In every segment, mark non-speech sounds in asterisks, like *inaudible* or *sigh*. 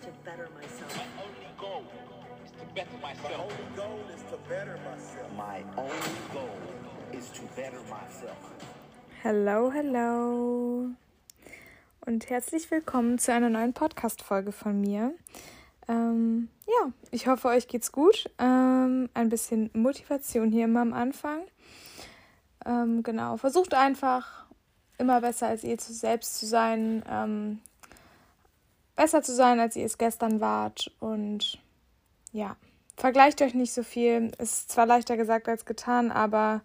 to better myself. My only goal is to better myself. only goal is to better myself. My only goal is to better myself. Hello, hello. Und herzlich willkommen zu einer neuen Podcast-Folge von mir. Ähm, ja, ich hoffe, euch geht's gut. Ähm, ein bisschen Motivation hier immer am Anfang. Ähm, genau, versucht einfach immer besser als ihr zu selbst zu sein. Ähm, besser zu sein, als ihr es gestern wart. Und ja, vergleicht euch nicht so viel. Ist zwar leichter gesagt als getan, aber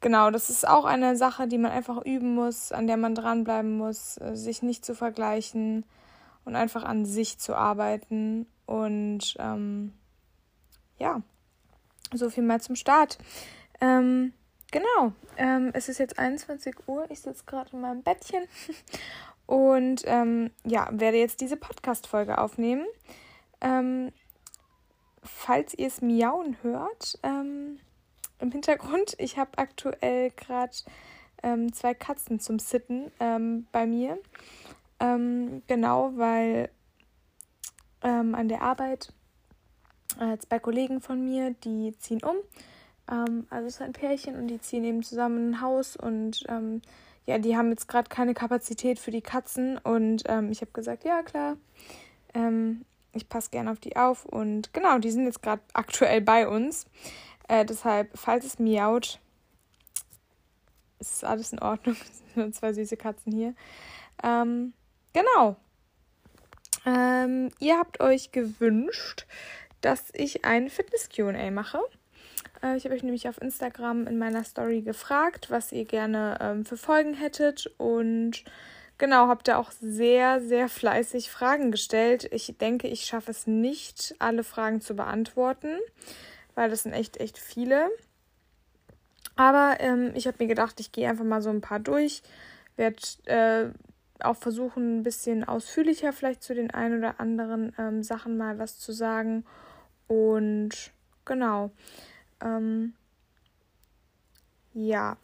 genau, das ist auch eine Sache, die man einfach üben muss, an der man dranbleiben muss, äh, sich nicht zu vergleichen und einfach an sich zu arbeiten. Und ähm, ja, so viel mal zum Start. Ähm, genau, ähm, es ist jetzt 21 Uhr. Ich sitze gerade in meinem Bettchen *laughs* und ähm, ja, werde jetzt diese Podcast-Folge aufnehmen. Ähm, falls ihr es miauen hört, ähm, im Hintergrund, *laughs* ich habe aktuell gerade ähm, zwei Katzen zum Sitten ähm, bei mir. Ähm, genau, weil an der Arbeit äh, zwei Kollegen von mir, die ziehen um. Also es ist ein Pärchen und die ziehen eben zusammen in ein Haus und ja, die haben jetzt gerade keine Kapazität für die Katzen und ähm, ich habe gesagt, ja klar, ähm, ich passe gerne auf die auf und genau, die sind jetzt gerade aktuell bei uns. Äh, deshalb, falls es miaut, ist alles in Ordnung. *laughs* Es sind nur zwei süße Katzen hier. Ähm, genau. Ähm, ihr habt euch gewünscht, dass ich ein Fitness-QA mache. Äh, ich habe euch nämlich auf Instagram in meiner Story gefragt, was ihr gerne ähm, für Folgen hättet. Und genau, habt ihr auch sehr, sehr fleißig Fragen gestellt. Ich denke, ich schaffe es nicht, alle Fragen zu beantworten, weil das sind echt, echt viele. Aber ähm, ich habe mir gedacht, ich gehe einfach mal so ein paar durch. Werde äh, auch versuchen, ein bisschen ausführlicher vielleicht zu den ein oder anderen ähm, Sachen mal was zu sagen. Und genau. Ähm, ja.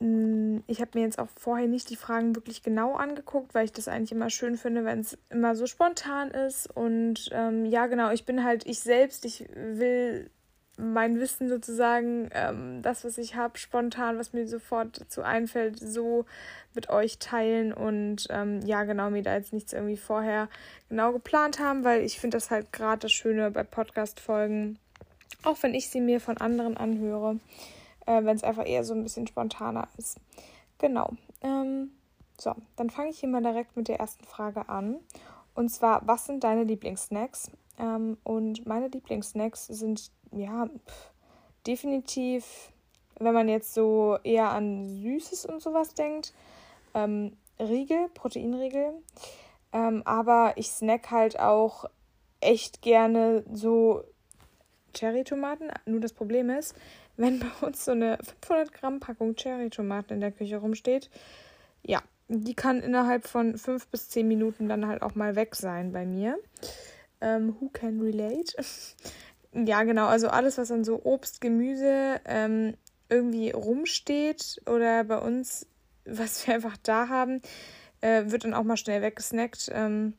Mm, Ich habe mir jetzt auch vorher nicht die Fragen wirklich genau angeguckt, weil ich das eigentlich immer schön finde, wenn es immer so spontan ist. Und ähm, ja, genau, ich bin halt ich selbst. Ich will mein Wissen sozusagen, ähm, das, was ich habe, spontan, was mir sofort dazu einfällt, so mit euch teilen und ähm, ja, genau, mir da jetzt nichts irgendwie vorher genau geplant haben, weil ich finde das halt gerade das Schöne bei Podcast-Folgen, auch wenn ich sie mir von anderen anhöre, äh, wenn es einfach eher so ein bisschen spontaner ist. Genau. Ähm, so, dann fange ich hier mal direkt mit der ersten Frage an. Und zwar, was sind deine Lieblingssnacks? Ähm, und meine Lieblingssnacks sind ja pff, definitiv, wenn man jetzt so eher an Süßes und sowas denkt, ähm, Riegel, Proteinriegel. Ähm, aber ich snack halt auch echt gerne so Cherry-Tomaten. Nur das Problem ist, wenn bei uns so eine 500 Gramm Packung Cherry-Tomaten in der Küche rumsteht, ja, die kann innerhalb von 5 bis 10 Minuten dann halt auch mal weg sein bei mir. Ähm, who can relate? *laughs* ja, genau, also alles, was an so Obst, Gemüse ähm, irgendwie rumsteht oder bei uns, was wir einfach da haben, äh, wird dann auch mal schnell weggesnackt. Ähm,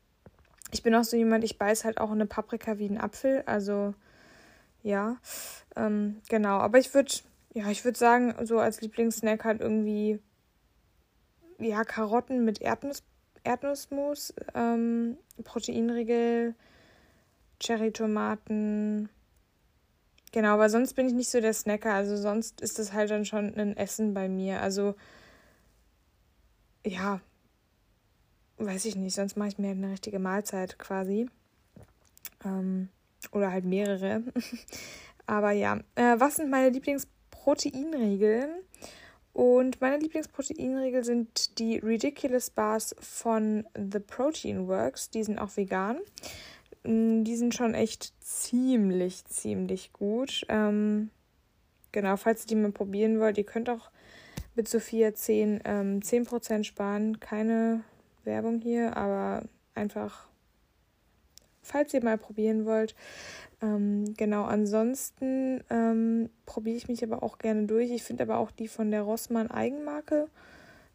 ich bin auch so jemand, ich beiß halt auch eine Paprika wie ein Apfel, also ja, ähm, genau. Aber ich würde, ja, ich würde sagen, so als Lieblingssnack halt irgendwie, ja, Karotten mit Erdnuss, Erdnussmus, ähm, Proteinriegel, Cherry-Tomaten. Genau, aber sonst bin ich nicht so der Snacker. Also sonst ist das halt dann schon ein Essen bei mir. Also, ja, weiß ich nicht. Sonst mache ich mir halt eine richtige Mahlzeit quasi. Ähm, oder halt mehrere. *laughs* aber ja, äh, was sind meine Lieblingsproteinriegel? Und meine Lieblingsproteinriegel sind die Ridiculous Bars von The Protein Works. Die sind auch vegan. Mm, Die sind schon echt ziemlich, ziemlich gut. Ähm, genau, falls ihr die mal probieren wollt, ihr könnt auch mit Sophia 10, ähm, 10% sparen. Keine Werbung hier, aber einfach, falls ihr mal probieren wollt. Ähm, genau, ansonsten ähm, probiere ich mich aber auch gerne durch. Ich finde aber auch die von der Rossmann Eigenmarke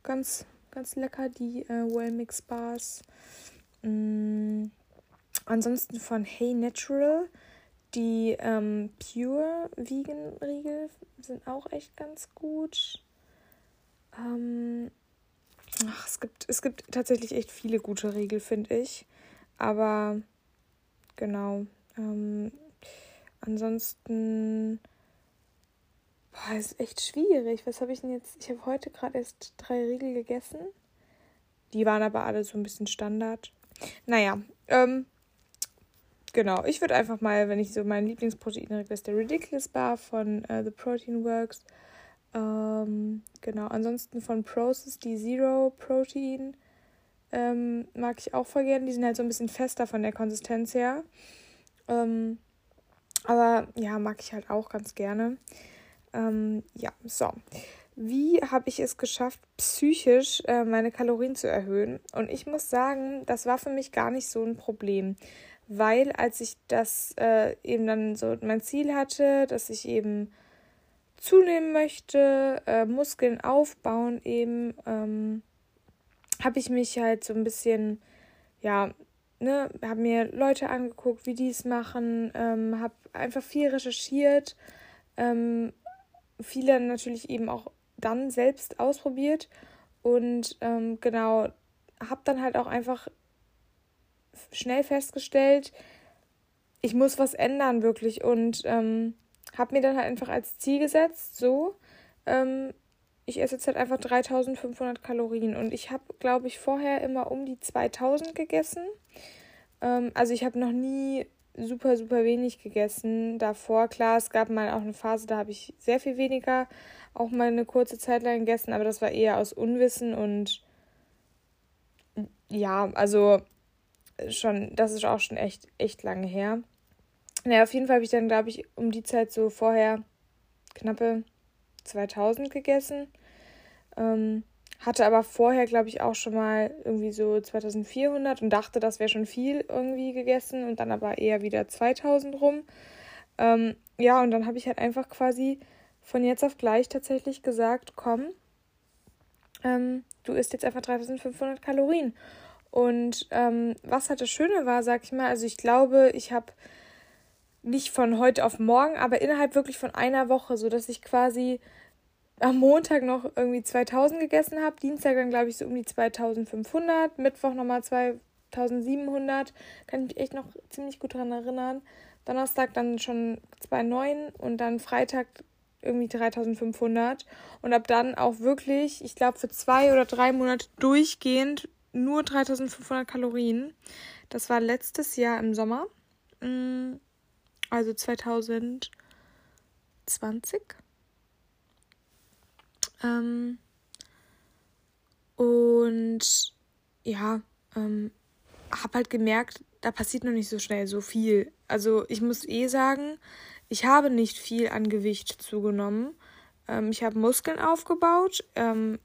ganz, ganz lecker, die äh, Wellmix Bars. Mm, ansonsten von Hey Natural die ähm, Pure Vegan Riegel sind auch echt ganz gut. Ähm, ach, es gibt es gibt tatsächlich echt viele gute Riegel, finde ich. Aber genau. Ähm, ansonsten boah, ist echt schwierig. Was habe ich denn jetzt? Ich habe heute gerade erst drei Riegel gegessen. Die waren aber alle so ein bisschen Standard. Naja, ähm, genau. Ich würde einfach mal, wenn ich so mein Lieblingsproteinriegel ist der Ridiculous Bar von uh, The Protein Works. Ähm, genau. Ansonsten von Process die Zero Protein. Ähm, mag ich auch voll gerne. Die sind halt so ein bisschen fester von der Konsistenz her. Ähm, aber ja, mag ich halt auch ganz gerne. Ähm, ja, so. Wie habe ich es geschafft, psychisch äh, meine Kalorien zu erhöhen? Und ich muss sagen, das war für mich gar nicht so ein Problem, weil als ich das äh, eben dann so mein Ziel hatte, dass ich eben zunehmen möchte, äh, Muskeln aufbauen eben, ähm, habe ich mich halt so ein bisschen, ja, ne, habe mir Leute angeguckt, wie die es machen, ähm, habe einfach viel recherchiert, ähm, viele natürlich eben auch dann selbst ausprobiert und ähm, genau, habe dann halt auch einfach schnell festgestellt, ich muss was ändern wirklich und ähm, habe mir dann halt einfach als Ziel gesetzt, so, ähm, ich esse jetzt halt einfach 3500 Kalorien und ich habe, glaube ich, vorher immer um die 2000 gegessen. Ähm, also ich habe noch nie super, super wenig gegessen davor. Klar, es gab mal auch eine Phase, da habe ich sehr viel weniger, auch mal eine kurze Zeit lang gegessen, aber das war eher aus Unwissen und ja, also schon, das ist auch schon echt, echt lange her. Naja, auf jeden Fall habe ich dann, glaube ich, um die Zeit so vorher knappe 2000 gegessen. Ähm, hatte aber vorher, glaube ich, auch schon mal irgendwie so 2400 und dachte, das wäre schon viel irgendwie gegessen und dann aber eher wieder 2000 rum. Ähm, ja, und dann habe ich halt einfach quasi von jetzt auf gleich tatsächlich gesagt, komm, ähm, du isst jetzt einfach 3500 Kalorien. Und ähm, was halt das Schöne war, sag ich mal, also ich glaube, ich habe nicht von heute auf morgen, aber innerhalb wirklich von einer Woche, so dass ich quasi am Montag noch irgendwie 2000 gegessen habe, Dienstag dann glaube ich so um die 2500, Mittwoch nochmal 2700, kann ich mich echt noch ziemlich gut dran erinnern. Donnerstag dann schon 2,9 und dann Freitag irgendwie 3500 und ab dann auch wirklich, ich glaube für zwei oder drei Monate durchgehend nur 3500 Kalorien. Das war letztes Jahr im Sommer, mm, also 2020. Ähm, und ja, ähm, habe halt gemerkt, da passiert noch nicht so schnell so viel. Also ich muss eh sagen, ich habe nicht viel an Gewicht zugenommen. Ähm, ich habe Muskeln aufgebaut. Ähm,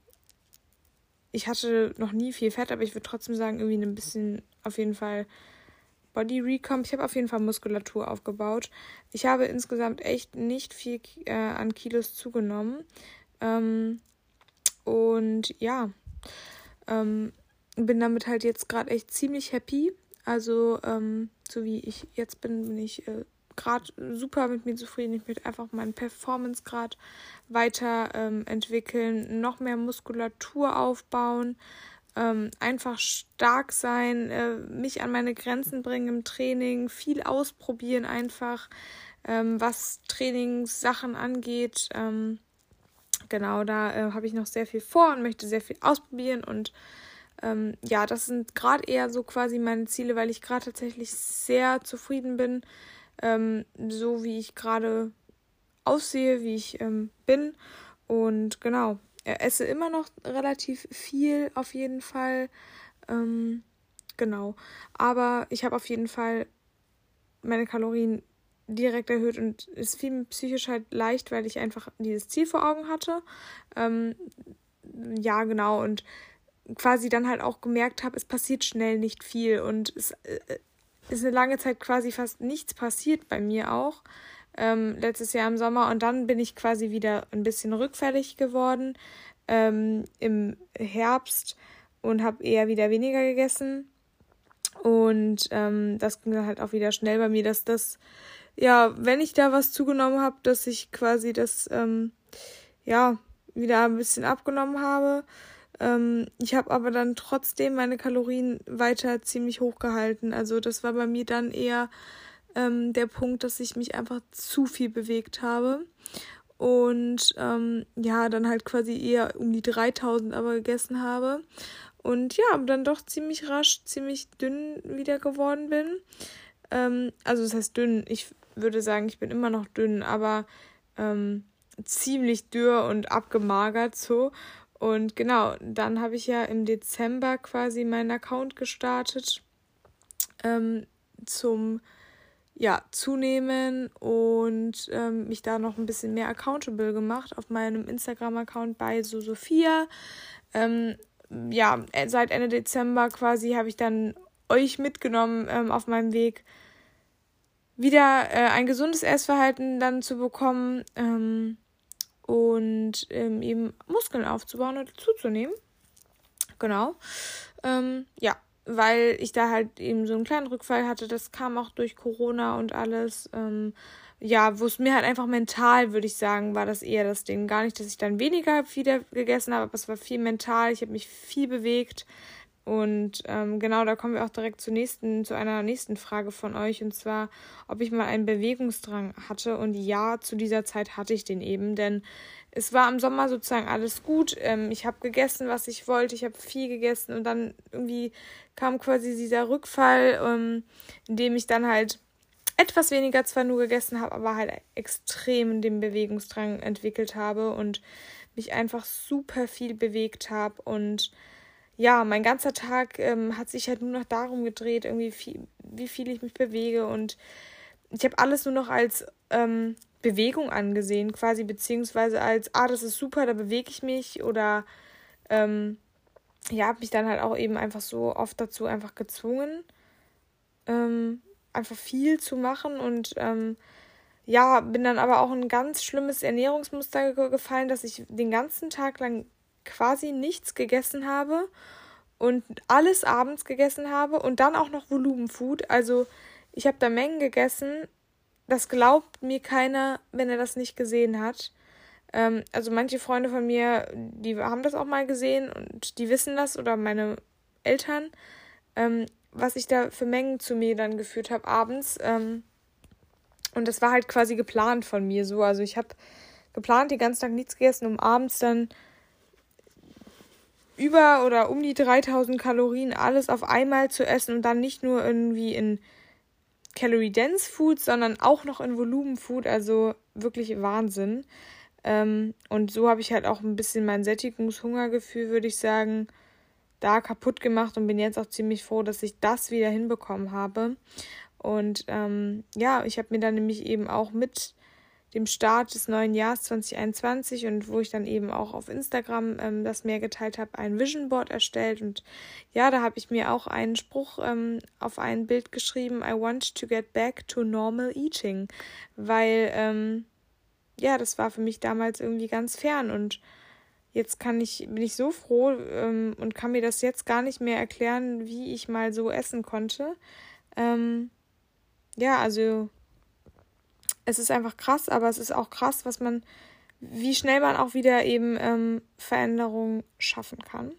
ich hatte noch nie viel Fett, aber ich würde trotzdem sagen, irgendwie ein bisschen auf jeden Fall Body Recomp. Ich habe auf jeden Fall Muskulatur aufgebaut. Ich habe insgesamt echt nicht viel äh, an Kilos zugenommen. Ähm, und ja, ähm, bin damit halt jetzt gerade echt ziemlich happy. Also, ähm, so wie ich jetzt bin, bin ich äh, gerade super mit mir zufrieden. Ich möchte einfach meinen Performance grad weiter ähm, noch mehr Muskulatur aufbauen, ähm, einfach stark sein, äh, mich an meine Grenzen bringen im Training, viel ausprobieren einfach, ähm, was Trainingssachen angeht. Ähm, genau, da äh, habe ich noch sehr viel vor und möchte sehr viel ausprobieren und ähm, ja, das sind gerade eher so quasi meine Ziele, weil ich gerade tatsächlich sehr zufrieden bin, ähm, so wie ich gerade aussehe, wie ich ähm, bin und genau, esse immer noch relativ viel auf jeden Fall, ähm, genau, aber ich habe auf jeden Fall meine Kalorien direkt erhöht und es fiel mir psychisch halt leicht, weil ich einfach dieses Ziel vor Augen hatte. Ähm, ja, genau. Und quasi dann halt auch gemerkt habe, es passiert schnell nicht viel und es äh, ist eine lange Zeit quasi fast nichts passiert bei mir auch. Ähm, letztes Jahr im Sommer und dann bin ich quasi wieder ein bisschen rückfällig geworden ähm, im Herbst und habe eher wieder weniger gegessen Und ähm, das ging dann halt auch wieder schnell bei mir, dass das, ja, wenn ich da was zugenommen habe, dass ich quasi das, ähm, ja, wieder ein bisschen abgenommen habe. Ähm, ich habe aber dann trotzdem meine Kalorien weiter ziemlich hoch gehalten. Also das war bei mir dann eher ähm, der Punkt, dass ich mich einfach zu viel bewegt habe. Und ähm, ja, dann halt quasi eher um die 3000 aber gegessen habe. Und ja, dann doch ziemlich rasch, ziemlich dünn wieder geworden bin. Ähm, also das heißt dünn, ich würde sagen, ich bin immer noch dünn, aber ähm, ziemlich dürr und abgemagert so. Und genau, dann habe ich ja im Dezember quasi meinen Account gestartet ähm, zum ja, zunehmen und ähm, mich da noch ein bisschen mehr accountable gemacht auf meinem Instagram-Account bei So Sophia. Ähm, ja, äh, seit Ende Dezember quasi habe ich dann euch mitgenommen ähm, auf meinem Weg, wieder äh, ein gesundes Essverhalten dann zu bekommen ähm, und ähm, eben Muskeln aufzubauen und zuzunehmen. Genau. Ähm, ja, weil ich da halt eben so einen kleinen Rückfall hatte. Das kam auch durch Corona und alles. Ähm, ja, wo es mir halt einfach mental, würde ich sagen, war das eher das Ding. Gar nicht, dass ich dann weniger wieder gegessen habe, aber es war viel mental. Ich habe mich viel bewegt. Und ähm, genau, da kommen wir auch direkt zur nächsten, zu einer nächsten Frage von euch. Und zwar, ob ich mal einen Bewegungsdrang hatte. Und ja, zu dieser Zeit hatte ich den eben, denn es war im Sommer sozusagen alles gut. Ähm, ich habe gegessen, was ich wollte. Ich habe viel gegessen und dann irgendwie kam quasi dieser Rückfall, ähm, in dem ich dann halt etwas weniger zwar nur gegessen habe, aber halt extrem den Bewegungsdrang entwickelt habe und mich einfach super viel bewegt habe und ja, mein ganzer Tag ähm, hat sich halt nur noch darum gedreht, irgendwie viel, wie viel ich mich bewege und ich habe alles nur noch als ähm, Bewegung angesehen, quasi beziehungsweise als ah, das ist super, da bewege ich mich oder ähm, ja, habe mich dann halt auch eben einfach so oft dazu einfach gezwungen, ähm, einfach viel zu machen und ähm, ja, bin dann aber auch ein ganz schlimmes Ernährungsmuster gefallen, dass ich den ganzen Tag lang quasi nichts gegessen habe und alles abends gegessen habe und dann auch noch Volumenfood. Also ich habe da Mengen gegessen. Das glaubt mir keiner, wenn er das nicht gesehen hat. Ähm, also manche Freunde von mir, die haben das auch mal gesehen und die wissen das oder meine Eltern. Ähm, was ich da für Mengen zu mir dann geführt habe abends. Ähm, und das war halt quasi geplant von mir so. Also ich habe geplant, den ganzen Tag nichts gegessen, um abends dann über oder um die 3000 Kalorien alles auf einmal zu essen und dann nicht nur irgendwie in Calorie Dense Food, sondern auch noch in Volumen Food. Also wirklich Wahnsinn. Ähm, und so habe ich halt auch ein bisschen mein Sättigungshungergefühl, würde ich sagen, da kaputt gemacht und bin jetzt auch ziemlich froh, dass ich das wieder hinbekommen habe. Und ähm, ja, ich habe mir dann nämlich eben auch mit dem Start des neuen Jahres 2021 und wo ich dann eben auch auf Instagram ähm, das mehr geteilt habe, ein Vision Board erstellt. Und ja, da habe ich mir auch einen Spruch ähm, auf ein Bild geschrieben, I want to get back to normal eating. Weil, ähm, ja, das war für mich damals irgendwie ganz fern und jetzt kann ich, bin ich so froh ähm, und kann mir das jetzt gar nicht mehr erklären, wie ich mal so essen konnte. Ähm, ja, also es ist einfach krass, aber es ist auch krass, was man, wie schnell man auch wieder eben ähm, Veränderungen schaffen kann.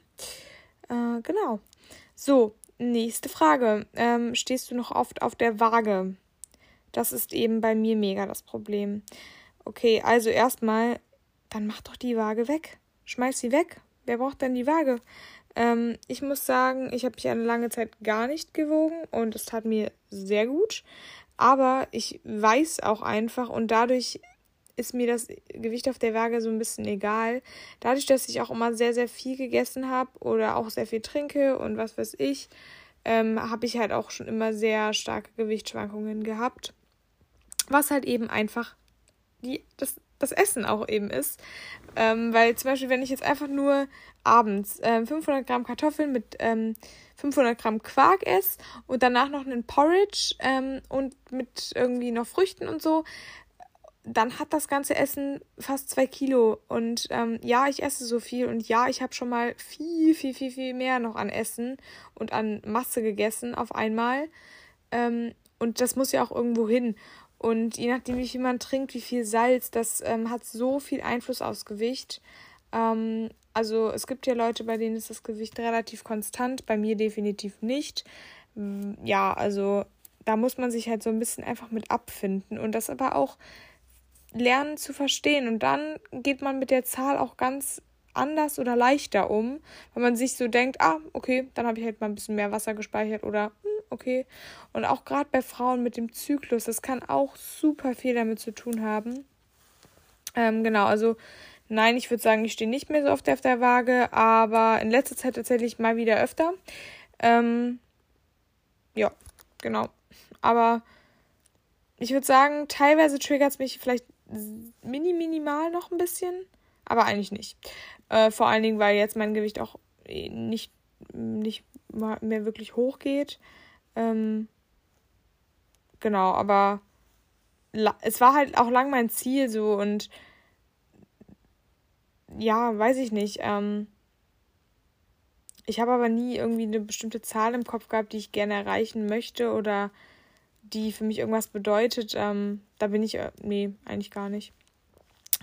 Äh, genau. So, nächste Frage. Ähm, stehst du noch oft auf der Waage? Das ist eben bei mir mega das Problem. Okay, also erstmal, dann mach doch die Waage weg schmeiß sie weg. Wer braucht denn die Waage? Ähm, ich muss sagen, ich habe mich eine lange Zeit gar nicht gewogen und es tat mir sehr gut. Aber ich weiß auch einfach und dadurch ist mir das Gewicht auf der Waage so ein bisschen egal. Dadurch, dass ich auch immer sehr, sehr viel gegessen habe oder auch sehr viel trinke und was weiß ich, ähm, habe ich halt auch schon immer sehr starke Gewichtsschwankungen gehabt. Was halt eben einfach die, das, das Essen auch eben ist. Ähm, weil zum Beispiel, wenn ich jetzt einfach nur abends ähm, 500 Gramm Kartoffeln mit ähm, 500 Gramm Quark esse und danach noch einen Porridge ähm, und mit irgendwie noch Früchten und so dann hat das ganze Essen fast zwei Kilo. Und ähm, ja, ich esse so viel und ja, ich habe schon mal viel, viel, viel, viel mehr noch an Essen und an Masse gegessen auf einmal. Ähm, und das muss ja auch irgendwo hin. Und je nachdem, wie viel man trinkt, wie viel Salz, das ähm, hat so viel Einfluss aufs Gewicht. Ähm, also es gibt ja Leute, bei denen ist das Gewicht relativ konstant, bei mir definitiv nicht. Ja, also da muss man sich halt so ein bisschen einfach mit abfinden und das aber auch lernen zu verstehen. Und dann geht man mit der Zahl auch ganz anders oder leichter um, wenn man sich so denkt, ah, okay, dann habe ich halt mal ein bisschen mehr Wasser gespeichert oder hm, okay. Und auch gerade bei Frauen mit dem Zyklus, das kann auch super viel damit zu tun haben. Ähm, genau, also nein, ich würde sagen, ich stehe nicht mehr so oft auf der Waage, aber in letzter Zeit tatsächlich mal wieder öfter. Ähm, ja, genau. Aber ich würde sagen, teilweise triggert es mich vielleicht mini minimal noch ein bisschen, aber eigentlich nicht. Äh, vor allen Dingen, weil jetzt mein Gewicht auch eh nicht, nicht mehr wirklich hoch geht. Ähm, genau, aber es war halt auch lang mein Ziel so und ja, weiß ich nicht. Ähm, ich habe aber nie irgendwie eine bestimmte Zahl im Kopf gehabt, die ich gerne erreichen möchte oder die für mich irgendwas bedeutet. Ähm, da bin ich, äh, nee, eigentlich gar nicht.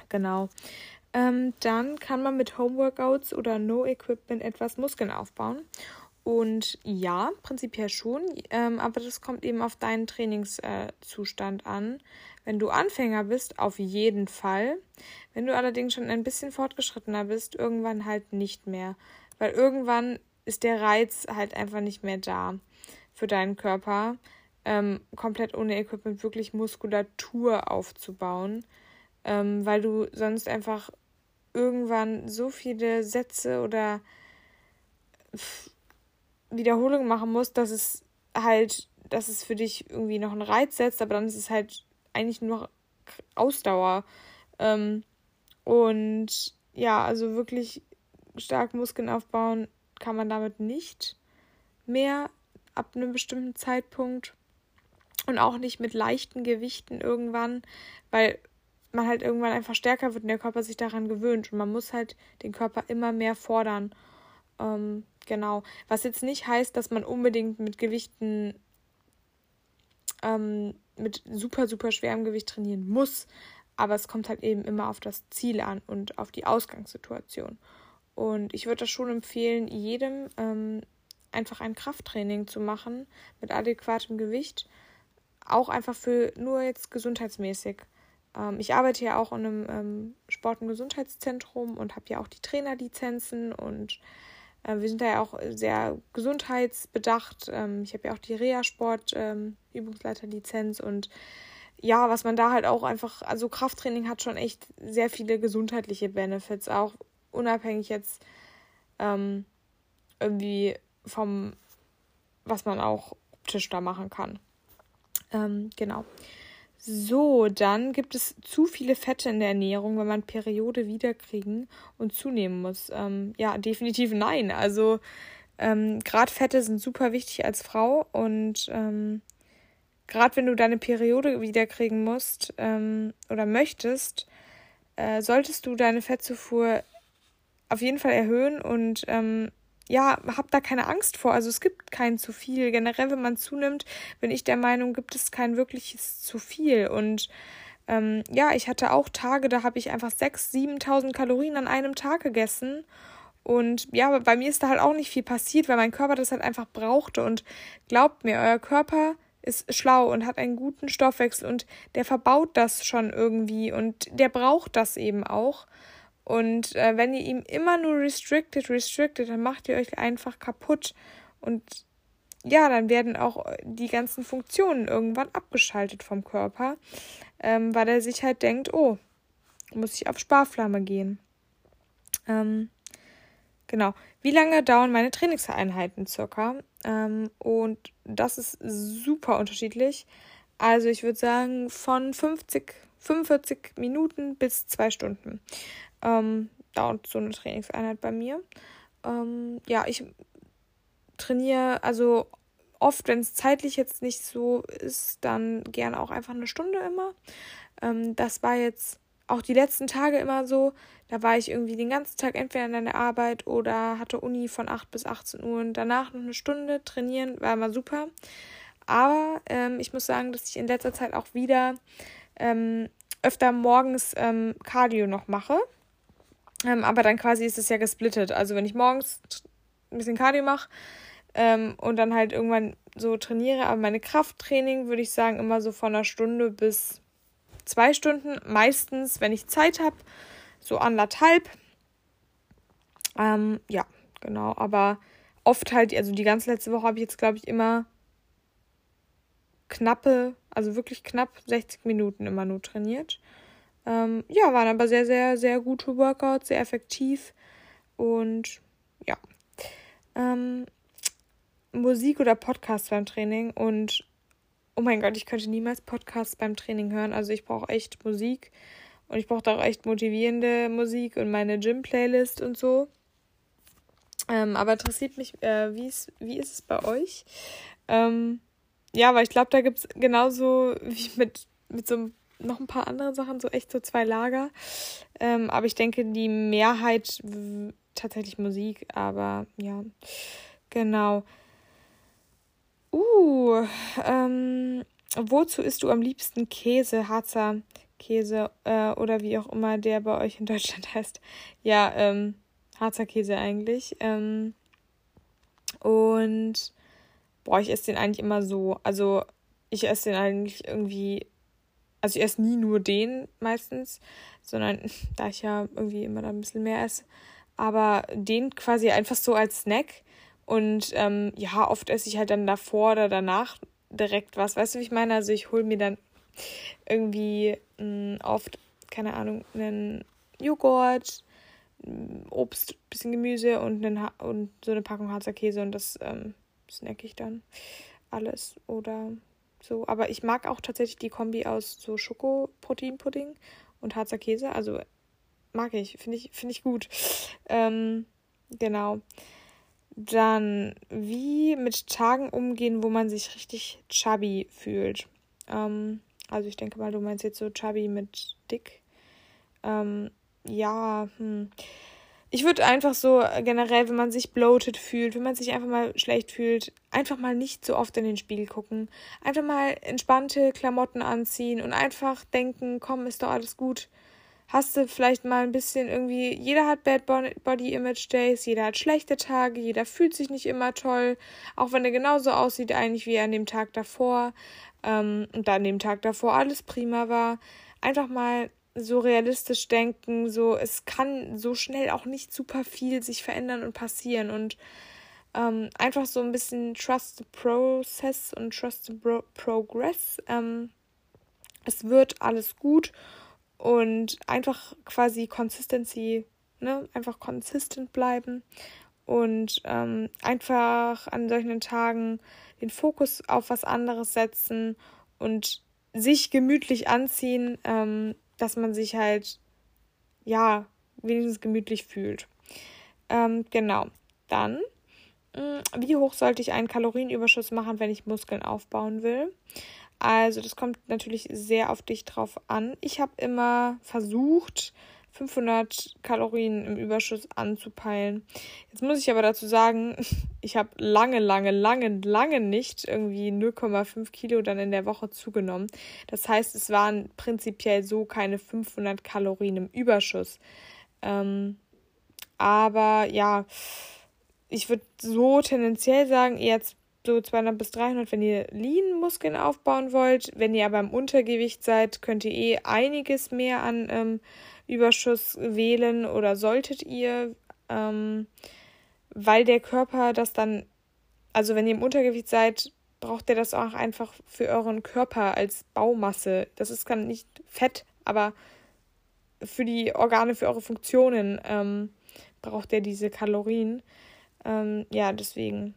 Genau. Ähm, dann kann man mit Homeworkouts oder No Equipment etwas Muskeln aufbauen. Und ja, prinzipiell schon, ähm, aber das kommt eben auf deinen Trainingszustand äh, an. Wenn du Anfänger bist, auf jeden Fall. Wenn du allerdings schon ein bisschen fortgeschrittener bist, irgendwann halt nicht mehr. Weil irgendwann ist der Reiz halt einfach nicht mehr da für deinen Körper ähm, komplett ohne Equipment wirklich Muskulatur aufzubauen, ähm, weil du sonst einfach irgendwann so viele Sätze oder Wiederholungen machen musst, dass es halt, dass es für dich irgendwie noch einen Reiz setzt, aber dann ist es halt eigentlich nur Ausdauer. Ähm, und ja, also wirklich stark Muskeln aufbauen kann man damit nicht mehr ab einem bestimmten Zeitpunkt und auch nicht mit leichten Gewichten irgendwann, weil man halt irgendwann einfach stärker wird und der Körper sich daran gewöhnt und man muss halt den Körper immer mehr fordern. Ähm, genau. Was jetzt nicht heißt, dass man unbedingt mit Gewichten ähm, mit super, super schwerem Gewicht trainieren muss, aber es kommt halt eben immer auf das Ziel an und auf die Ausgangssituation. Und ich würde das schon empfehlen, jedem ähm, einfach ein Krafttraining zu machen mit adäquatem Gewicht auch einfach für nur jetzt gesundheitsmäßig. Ähm, ich arbeite ja auch in einem ähm, Sport- und Gesundheitszentrum und habe ja auch die Trainerlizenzen und wir sind da ja auch sehr gesundheitsbedacht. Ähm, ich habe ja auch die Reha-Sport-Übungsleiterlizenz und ja, was man da halt auch einfach, also Krafttraining hat schon echt sehr viele gesundheitliche Benefits, auch unabhängig jetzt ähm, irgendwie vom, was man auch optisch da machen kann. Ähm, genau. So, dann gibt es zu viele Fette in der Ernährung, wenn man Periode wiederkriegen und zunehmen muss. Ähm, ja, definitiv nein. Also ähm, gerade Fette sind super wichtig als Frau und ähm, gerade wenn du deine Periode wiederkriegen musst ähm, oder möchtest, äh, solltest du deine Fettzufuhr auf jeden Fall erhöhen und ähm, ja, hab da keine Angst vor. Also es gibt kein zu viel. Generell, wenn man zunimmt, bin ich der Meinung, gibt es kein wirkliches zu viel. Und ähm, ja, ich hatte auch Tage, da habe ich einfach 6.000, 7.000 Kalorien an einem Tag gegessen. Und ja, bei mir ist da halt auch nicht viel passiert, weil mein Körper das halt einfach brauchte. Und glaubt mir, euer Körper ist schlau und hat einen guten Stoffwechsel und der verbaut das schon irgendwie und der braucht das eben auch. Und äh, wenn ihr ihm immer nur restricted, restricted, dann macht ihr euch einfach kaputt. Und ja, dann werden auch die ganzen Funktionen irgendwann abgeschaltet vom Körper, ähm, weil er sich halt denkt, oh, muss ich auf Sparflamme gehen. Ähm, genau. Wie lange dauern meine Trainingseinheiten circa? Ähm, und das ist super unterschiedlich. Also ich würde sagen von 50, 45 Minuten bis zwei Stunden ähm, dauert so eine Trainingseinheit bei mir. Ähm, ja, ich trainiere also oft, wenn es zeitlich jetzt nicht so ist, dann gerne auch einfach eine Stunde immer. Ähm, das war jetzt auch die letzten Tage immer so. Da war ich irgendwie den ganzen Tag entweder in der Arbeit oder hatte Uni von 8 bis 18 Uhr und danach noch eine Stunde trainieren, war immer super. Aber ähm, ich muss sagen, dass ich in letzter Zeit auch wieder ähm, öfter morgens ähm, Cardio noch mache. Ähm, aber dann quasi ist es ja gesplittet. Also wenn ich morgens ein bisschen Cardio mache ähm, und dann halt irgendwann so trainiere, aber meine Krafttraining würde ich sagen immer so von einer Stunde bis zwei Stunden. Meistens, wenn ich Zeit habe, so anderthalb. Ähm, ja, genau. Aber oft halt, also die ganze letzte Woche habe ich jetzt, glaube ich, immer knappe, also wirklich knapp 60 Minuten immer nur trainiert. Ähm, ja, waren aber sehr, sehr, sehr gute Workouts, sehr effektiv. Und ja. Ähm, Musik oder Podcast beim Training und oh mein Gott, ich könnte niemals Podcasts beim Training hören. Also ich brauche echt Musik und ich brauche auch echt motivierende Musik und meine Gym-Playlist und so. Ähm, aber interessiert mich, äh, wie, ist, es bei euch? Ähm, ja, weil ich glaube, da gibt es genauso wie mit, mit so noch ein paar andere Sachen, so echt so zwei Lager. Ähm, aber ich denke, die Mehrheit tatsächlich Musik, aber ja, genau. Uh, ähm, wozu isst du am liebsten Käse, Harzer Käse äh, oder wie auch immer der bei euch in Deutschland *laughs* heißt? Ja, ähm, Harzer Käse eigentlich. Ähm, und boah, ich esse den eigentlich immer so. Also ich esse den eigentlich irgendwie, also ich esse nie nur den meistens, sondern *laughs* da ich ja irgendwie immer da ein bisschen mehr esse, aber den quasi einfach so als Snack und ähm, ja, oft esse ich halt dann davor oder danach direkt was. Weißt du, wie ich meine? Also ich hole mir dann irgendwie mh, mm, oft, keine Ahnung, einen Joghurt, mm, Obst, bisschen Gemüse und, einen und so eine Packung Harzer Käse und das ähm, snack ich dann alles oder so. Aber ich mag auch tatsächlich die Kombi aus so Schoko-Proteinpudding und Harzer Käse. Also mag ich, finde ich, finde ich gut. Ähm, genau. Dann, wie mit Tagen umgehen, wo man sich richtig chubby fühlt. Ähm, also ich denke mal, du meinst jetzt so chubby mit dick. Ähm, ja, hm. Ich würde einfach so generell, wenn man sich bloated fühlt, wenn man sich einfach mal schlecht fühlt, einfach mal nicht so oft in den Spiegel gucken. Einfach mal entspannte Klamotten anziehen und einfach denken, komm, ist doch alles gut hast du vielleicht mal ein bisschen irgendwie, jeder hat Bad Body Image Days, jeder hat schlechte Tage, jeder fühlt sich nicht immer toll, auch wenn er genauso aussieht eigentlich wie an dem Tag davor ähm, und dann dem Tag davor alles prima war. Einfach mal so realistisch denken, so es kann so schnell auch nicht super viel sich verändern und passieren und ähm, einfach so ein bisschen Trust the Process und Trust the Pro Progress. Ähm, es wird alles gut und einfach quasi Consistency, ne, einfach consistent bleiben und ähm, einfach an solchen Tagen den Fokus auf was anderes setzen und sich gemütlich anziehen, ähm, dass man sich halt ja wenigstens gemütlich fühlt. Ähm, genau. Dann, mh, mm, wie hoch sollte ich einen Kalorienüberschuss machen, wenn ich Muskeln aufbauen will? Also das kommt natürlich sehr auf dich drauf an. Ich habe immer versucht, 500 Kalorien im Überschuss anzupeilen. Jetzt muss ich aber dazu sagen, *laughs* ich habe lange, lange, lange, lange nicht irgendwie 0,5 Kilo dann in der Woche zugenommen. Das heißt, es waren prinzipiell so keine 500 Kalorien im Überschuss. Ähm, aber ja, ich würde so tendenziell sagen, eher so 200 bis 300, wenn ihr Lean-Muskeln aufbauen wollt. Wenn ihr aber im Untergewicht seid, könnt ihr eh einiges mehr an ähm, Überschuss wählen oder solltet ihr, ähm, weil der Körper das dann, also wenn ihr im Untergewicht seid, braucht ihr das auch einfach für euren Körper als Baumasse. Das ist kann nicht Fett, aber für die Organe, für eure Funktionen ähm, braucht ihr diese Kalorien. Ähm, ja, deswegen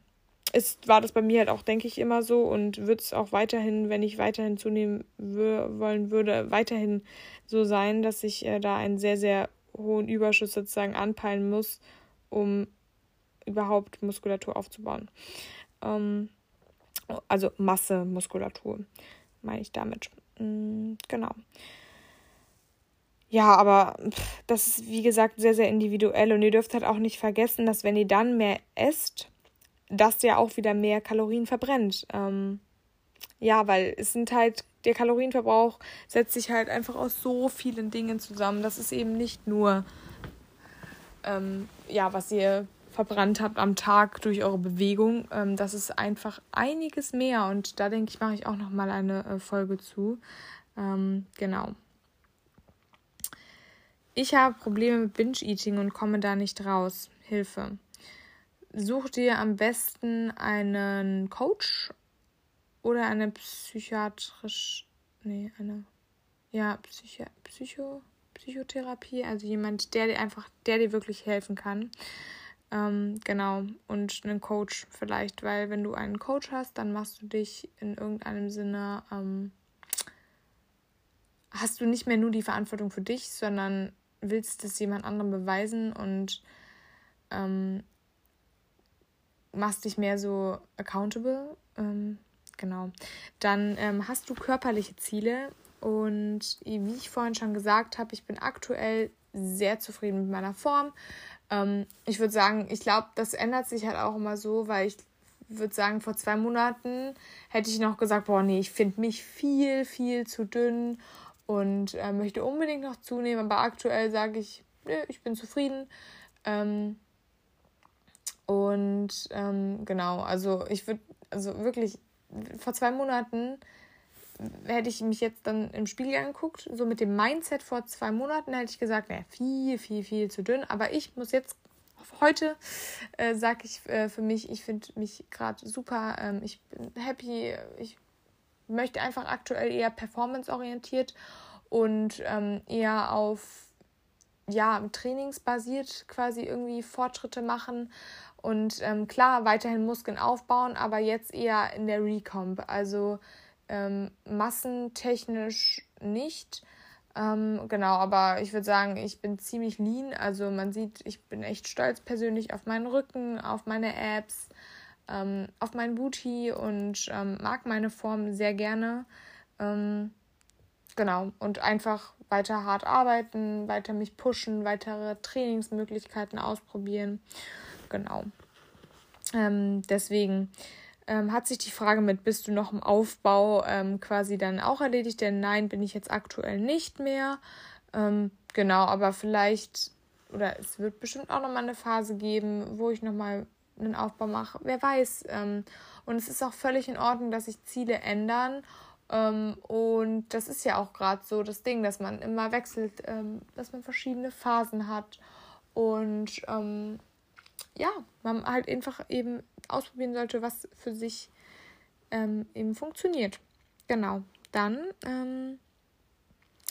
ist, war das bei mir halt auch, denke ich, immer so und wird es auch weiterhin, wenn ich weiterhin zunehmen wollen würde, weiterhin so sein, dass ich äh, da einen sehr, sehr hohen Überschuss sozusagen anpeilen muss, um überhaupt Muskulatur aufzubauen. Ähm, also Masse Muskulatur, meine ich damit. Mhm, genau. ja, aber pff, das ist wie gesagt sehr, sehr individuell und ihr dürft halt auch nicht vergessen, dass wenn ihr dann mehr esst, das ja auch wieder mehr Kalorien verbrennt. Ähm, ja, weil es sind halt, der Kalorienverbrauch setzt sich halt einfach aus so vielen Dingen zusammen. Das ist eben nicht nur, ähm, ja, was ihr verbrannt habt am Tag durch eure Bewegung. Ähm, das ist einfach einiges mehr und da denke ich, mache ich auch noch mal eine äh, Folge zu. Ähm, genau. Ich habe Probleme mit Binge-Eating und komme da nicht raus. Hilfe. Such dir am besten einen Coach oder eine psychiatrisch, nee, eine, ja, Psychi Psycho, Psychotherapie, also jemand, der dir einfach, der dir wirklich helfen kann. Ähm, genau, und einen Coach vielleicht, weil wenn du einen Coach hast, dann machst du dich in irgendeinem Sinne, ähm, hast du nicht mehr nur die Verantwortung für dich, sondern willst es jemand anderem beweisen und ähm, machst dich mehr so accountable. Ähm, genau. Dann ähm, hast du körperliche Ziele und wie ich vorhin schon gesagt habe, ich bin aktuell sehr zufrieden mit meiner Form. Ähm, ich würde sagen, ich glaube, das ändert sich halt auch immer so, weil ich würde sagen, vor zwei Monaten hätte ich noch gesagt, boah, nee, ich finde mich viel, viel zu dünn und äh, möchte unbedingt noch zunehmen, aber aktuell sage ich, nö, ich bin zufrieden. Ähm, und ähm, genau, also ich würde, also wirklich, vor zwei Monaten hätte ich mich jetzt dann im Spiegel angeguckt, so mit dem Mindset vor zwei Monaten hätte ich gesagt, naja, viel, viel, viel zu dünn. Aber ich muss jetzt, heute äh, sage ich äh, für mich, ich finde mich gerade super, ähm, ich bin happy, ich möchte einfach aktuell eher performanceorientiert und ähm, eher auf ja, trainingsbasiert quasi irgendwie Fortschritte machen und ähm, klar weiterhin Muskeln aufbauen, aber jetzt eher in der Recomp, also ähm, massentechnisch nicht. Ähm, genau, aber ich würde sagen, ich bin ziemlich lean. Also man sieht, ich bin echt stolz persönlich auf meinen Rücken, auf meine Abs, ähm, auf mein Booty und ähm, mag meine Form sehr gerne. Ähm, genau, und einfach weiter hart arbeiten, weiter mich pushen, weitere Trainingsmöglichkeiten ausprobieren. Genau. Ähm, deswegen ähm, hat sich die Frage mit, bist du noch im Aufbau ähm, quasi dann auch erledigt? Denn nein, bin ich jetzt aktuell nicht mehr. Ähm, genau, aber vielleicht, oder es wird bestimmt auch nochmal eine Phase geben, wo ich nochmal einen Aufbau mache. Wer weiß. Ähm, und es ist auch völlig in Ordnung, dass sich Ziele ändern. Ähm, und das ist ja auch gerade so das Ding, dass man immer wechselt, ähm, dass man verschiedene Phasen hat. Und ja, man halt einfach eben ausprobieren sollte, was für sich ähm, eben funktioniert. Genau. Dann, ähm,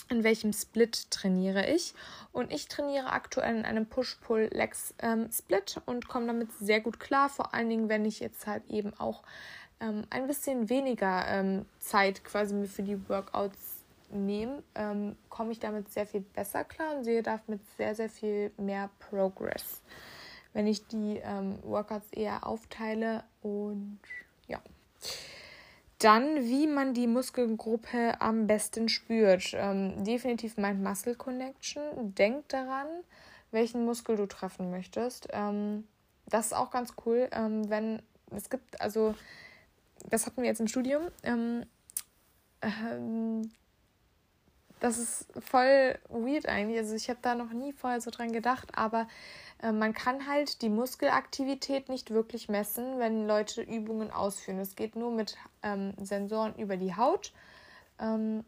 in welchem Split trainiere ich? Und ich trainiere aktuell in einem Push-Pull-Legs-Split ähm, und komme damit sehr gut klar. Vor allen Dingen, wenn ich jetzt halt eben auch ähm, ein bisschen weniger ähm, Zeit quasi für die Workouts nehme, ähm, komme ich damit sehr viel besser klar und sehe damit sehr, sehr viel mehr Progress wenn ich die ähm, Workouts eher aufteile und ja. Dann, wie man die Muskelgruppe am besten spürt. Ähm, definitiv mein Muscle Connection. Denk daran, welchen Muskel du treffen möchtest. Ähm, das ist auch ganz cool, wenn es gibt, also das hatten wir jetzt im Studium. Ähm, ähm, das ist voll weird eigentlich. Also ich habe da noch nie vorher so dran gedacht, aber äh, man kann halt die Muskelaktivität nicht wirklich messen, wenn Leute Übungen ausführen. Es geht nur mit ähm, Sensoren über die Haut. Ähm,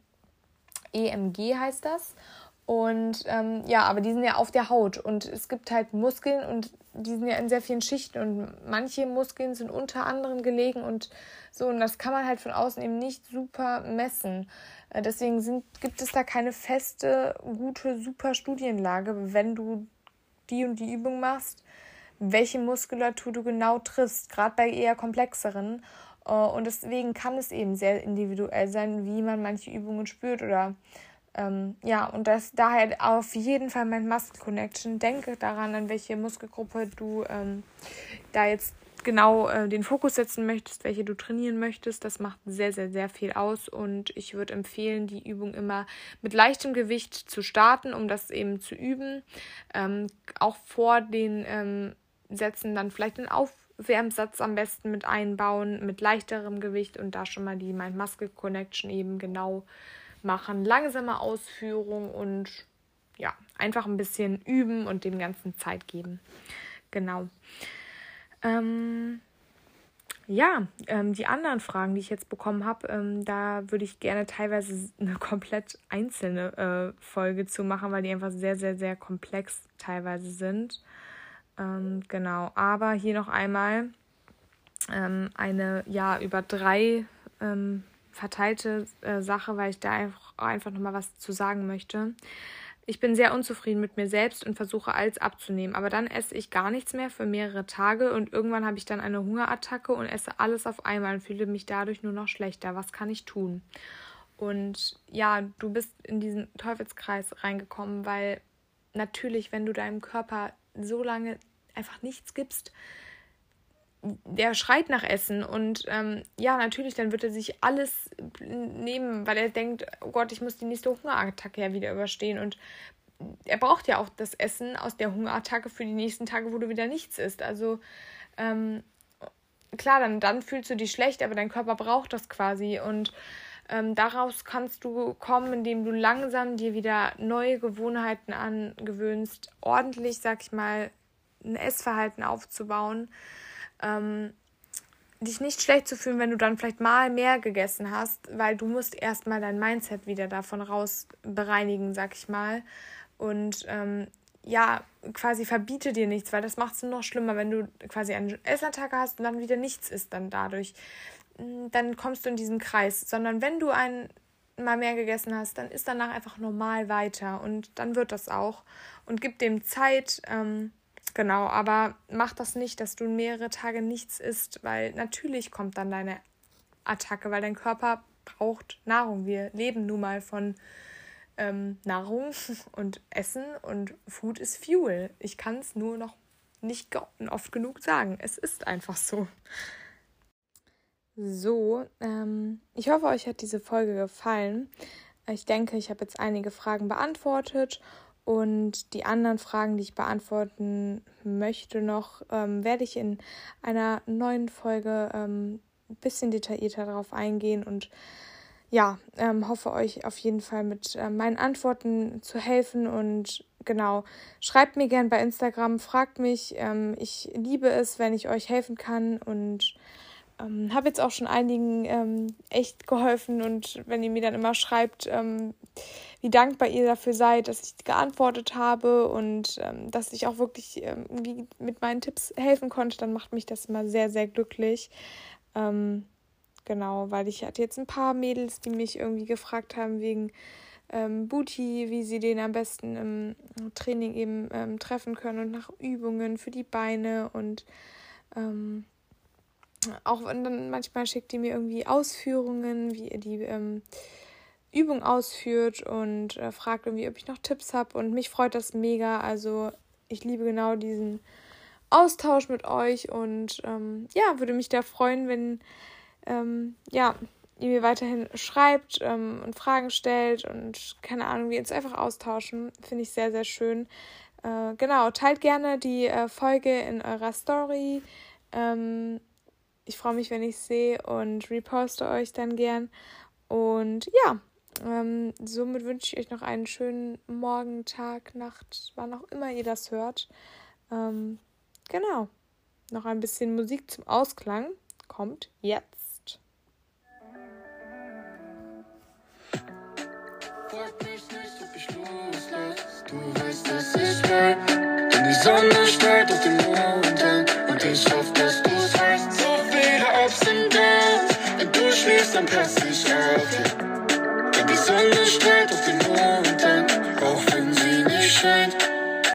EMG heißt das. Und ähm, ja, aber die sind ja auf der Haut und es gibt halt Muskeln und die sind ja in sehr vielen Schichten und manche Muskeln sind unter anderem gelegen und so und das kann man halt von außen eben nicht super messen. Äh, deswegen sind, gibt es da keine feste, gute, super Studienlage, wenn du die und die Übung machst, welche Muskulatur du genau triffst, gerade bei eher komplexeren. Äh, und deswegen kann es eben sehr individuell sein, wie man manche Übungen spürt oder ähm, ja, und das daher auf jeden Fall mein Muscle Connection. Denke daran, an welche Muskelgruppe du ähm, da jetzt genau äh, den Fokus setzen möchtest, welche du trainieren möchtest. Das macht sehr, sehr, sehr viel aus. Und ich würde empfehlen, die Übung immer mit leichtem Gewicht zu starten, um das eben zu üben. Ähm, auch vor den ähm, Sätzen dann vielleicht einen Aufwärmsatz am besten mit einbauen, mit leichterem Gewicht und da schon mal die Mind-Muscle-Connection eben genau machen. Langsame Ausführung und ja, einfach ein bisschen üben und dem Ganzen Zeit geben. Genau. Ähm, ja, ähm, die anderen Fragen, die ich jetzt bekommen habe, ähm, da würde ich gerne teilweise eine *laughs* komplett einzelne äh, Folge zu machen, weil die einfach sehr, sehr, sehr komplex teilweise sind. Ähm, genau, aber hier noch einmal ähm, eine, ja, über drei ähm, verteilte äh, Sache, weil ich da einfach, einfach nochmal was zu sagen möchte. Ich bin sehr unzufrieden mit mir selbst und versuche alles abzunehmen, aber dann esse ich gar nichts mehr für mehrere Tage und irgendwann habe ich dann eine Hungerattacke und esse alles auf einmal und fühle mich dadurch nur noch schlechter. Was kann ich tun? Und ja, du bist in diesen Teufelskreis reingekommen, weil natürlich, wenn du deinem Körper so lange einfach nichts gibst, der schreit nach Essen und ähm, ja, natürlich, dann wird er sich alles nehmen, weil er denkt, oh Gott, ich muss die nächste Hungerattacke ja wieder überstehen und er braucht ja auch das Essen aus der Hungerattacke für die nächsten Tage, wo du wieder nichts isst. Also ähm, klar, dann, dann fühlst du dich schlecht, aber dein Körper braucht das quasi und ähm, daraus kannst du kommen, indem du langsam dir wieder neue Gewohnheiten angewöhnst, ordentlich, sag ich mal, ein Essverhalten aufzubauen ähm, dich nicht schlecht zu fühlen, wenn du dann vielleicht mal mehr gegessen hast, weil du musst erstmal dein Mindset wieder davon raus bereinigen, sag ich mal. Und ähm, ja, quasi verbiete dir nichts, weil das macht es noch schlimmer, wenn du quasi einen Essattacke hast und dann wieder nichts isst dann dadurch. Mm, dann kommst du in diesen Kreis. Sondern wenn du einen mal mehr gegessen hast, dann ist danach einfach normal weiter und dann wird das auch. Und gib dem Zeit. Ähm, Genau, aber mach das nicht, dass du mehrere Tage nichts isst, weil natürlich kommt dann deine Attacke, weil dein Körper braucht Nahrung. Wir leben nun mal von ähm, Nahrung *laughs* und Essen und Food is Fuel. Ich kann es nur noch nicht oft genug sagen. Es ist einfach so. So, ähm, ich hoffe, euch hat diese Folge gefallen. Ich denke, ich habe jetzt einige Fragen beantwortet und die anderen Fragen, die ich beantworten möchte noch, ähm, werde ich in einer neuen Folge ähm, ein bisschen detaillierter darauf eingehen und ja, ähm, hoffe euch auf jeden Fall mit äh, meinen Antworten zu helfen und genau, schreibt mir gern bei Instagram, fragt mich. Ähm, ich liebe es, wenn ich euch helfen kann und ähm, habe jetzt auch schon einigen ähm, echt geholfen und wenn ihr mir dann immer schreibt, ähm, wie dankbar ihr dafür seid, dass ich geantwortet habe und ähm, dass ich auch wirklich ähm, mit meinen Tipps helfen konnte, dann macht mich das immer sehr, sehr glücklich. Ähm, genau, weil ich hatte jetzt ein paar Mädels, die mich irgendwie gefragt haben wegen ähm, Booty, wie sie den am besten im Training eben ähm, treffen können und nach Übungen für die Beine und ähm, auch wenn dann manchmal schickt die mir irgendwie Ausführungen, wie ihr die ähm, Übung ausführt und äh, fragt irgendwie, ob ich noch Tipps habe. Und mich freut das mega. Also ich liebe genau diesen Austausch mit euch und ähm, ja, würde mich da freuen, wenn ähm, ja, ihr mir weiterhin schreibt ähm, und Fragen stellt und keine Ahnung, wir uns einfach austauschen. Finde ich sehr, sehr schön. Äh, genau, teilt gerne die äh, Folge in eurer Story. Ähm, ich freue mich, wenn ich sehe und reposte euch dann gern. Und ja, ähm, somit wünsche ich euch noch einen schönen Morgen, Tag, Nacht, wann auch immer ihr das hört. Ähm, genau. Noch ein bisschen Musik zum Ausklang kommt jetzt. Du weißt, dass ich will, denn die Sonne strahlt auf den Mond an und ich hoffe, dass du Ups and Downs. Wenn du schläfst, dann pass ich auf. Wenn die Sonne strahlt.